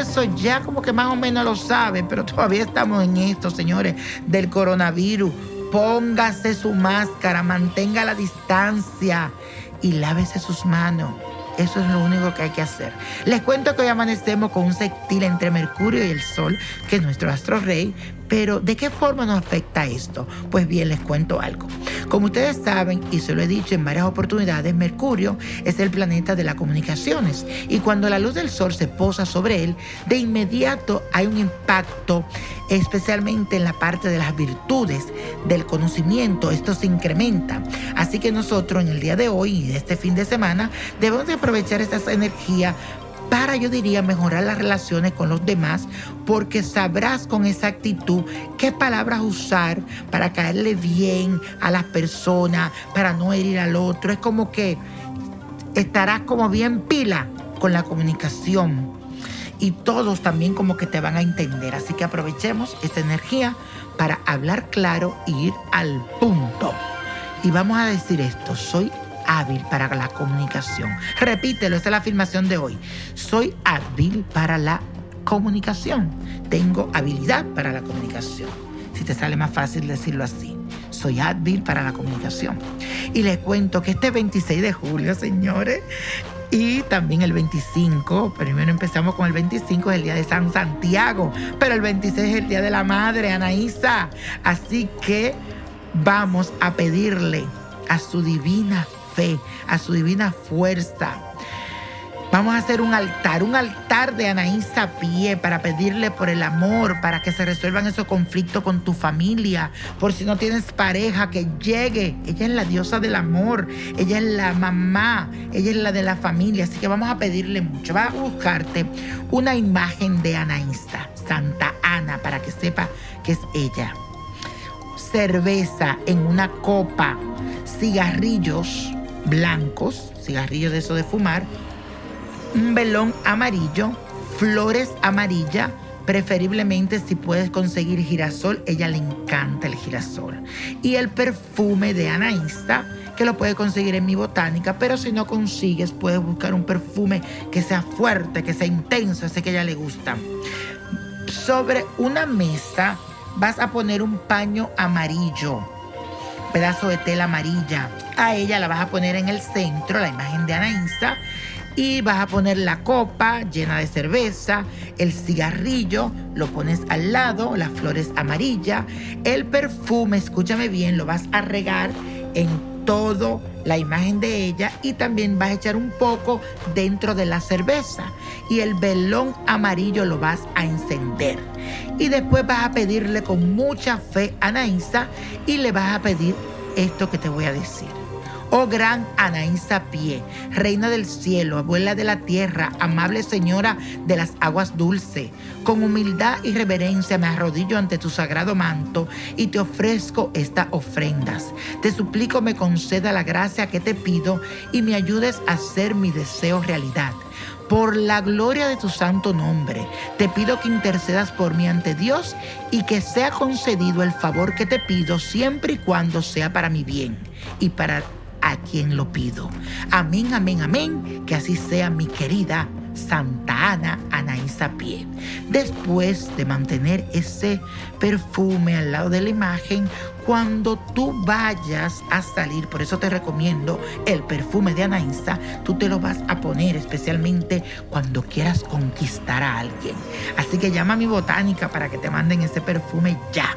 eso ya como que más o menos lo sabe, pero todavía estamos en esto, señores, del coronavirus. Póngase su máscara, mantenga la distancia y lávese sus manos. Eso es lo único que hay que hacer. Les cuento que hoy amanecemos con un sextil entre Mercurio y el Sol, que es nuestro astro rey, pero ¿de qué forma nos afecta esto? Pues bien, les cuento algo. Como ustedes saben, y se lo he dicho en varias oportunidades, Mercurio es el planeta de las comunicaciones y cuando la luz del sol se posa sobre él, de inmediato hay un impacto, especialmente en la parte de las virtudes, del conocimiento, esto se incrementa. Así que nosotros en el día de hoy y este fin de semana debemos de aprovechar esta energía para, yo diría, mejorar las relaciones con los demás, porque sabrás con exactitud qué palabras usar para caerle bien a las personas, para no herir al otro. Es como que estarás como bien pila con la comunicación y todos también como que te van a entender. Así que aprovechemos esta energía para hablar claro y ir al punto. Y vamos a decir esto, soy hábil para la comunicación. Repítelo, esta es la afirmación de hoy. Soy hábil para la comunicación. Tengo habilidad para la comunicación. Si te sale más fácil decirlo así. Soy hábil para la comunicación. Y les cuento que este 26 de julio, señores, y también el 25, primero empezamos con el 25, es el día de San Santiago, pero el 26 es el día de la Madre, Anaísa. Así que vamos a pedirle a su divina a su divina fuerza. Vamos a hacer un altar, un altar de Anaísa pie para pedirle por el amor, para que se resuelvan esos conflictos con tu familia, por si no tienes pareja, que llegue. Ella es la diosa del amor, ella es la mamá, ella es la de la familia, así que vamos a pedirle mucho. Va a buscarte una imagen de Anaísa, Santa Ana, para que sepa que es ella. Cerveza en una copa, cigarrillos blancos, cigarrillos de eso de fumar, un velón amarillo, flores amarillas, preferiblemente si puedes conseguir girasol, ella le encanta el girasol. Y el perfume de Anaísta, que lo puedes conseguir en mi botánica, pero si no consigues, puedes buscar un perfume que sea fuerte, que sea intenso, ese que a ella le gusta. Sobre una mesa vas a poner un paño amarillo pedazo de tela amarilla. A ella la vas a poner en el centro, la imagen de Anaísa, y vas a poner la copa llena de cerveza, el cigarrillo, lo pones al lado, las flores amarillas, el perfume, escúchame bien, lo vas a regar en todo la imagen de ella y también vas a echar un poco dentro de la cerveza y el velón amarillo lo vas a encender. Y después vas a pedirle con mucha fe a Anaísa y le vas a pedir esto que te voy a decir. Oh gran Anaísa Pie, reina del cielo, abuela de la tierra, amable señora de las aguas dulces, con humildad y reverencia me arrodillo ante tu sagrado manto y te ofrezco estas ofrendas. Te suplico me conceda la gracia que te pido y me ayudes a hacer mi deseo realidad. Por la gloria de tu santo nombre, te pido que intercedas por mí ante Dios y que sea concedido el favor que te pido siempre y cuando sea para mi bien y para a quien lo pido. Amén, amén, amén. Que así sea mi querida Santa Ana Anaísa Pie. Después de mantener ese perfume al lado de la imagen, cuando tú vayas a salir, por eso te recomiendo el perfume de Anaísa, tú te lo vas a poner especialmente cuando quieras conquistar a alguien. Así que llama a mi botánica para que te manden ese perfume ya.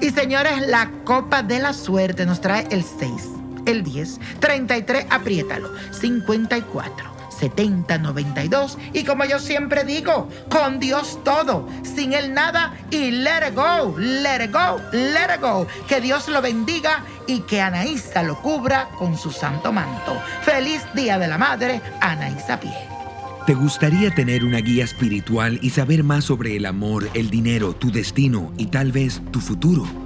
Y señores, la copa de la suerte nos trae el 6 el 10, 33, apriétalo, 54. 70, 92 y como yo siempre digo, con Dios todo, sin Él nada y let it go, let it go, let it go. Que Dios lo bendiga y que Anaísa lo cubra con su santo manto. Feliz Día de la Madre, Anaísa Pie. ¿Te gustaría tener una guía espiritual y saber más sobre el amor, el dinero, tu destino y tal vez tu futuro?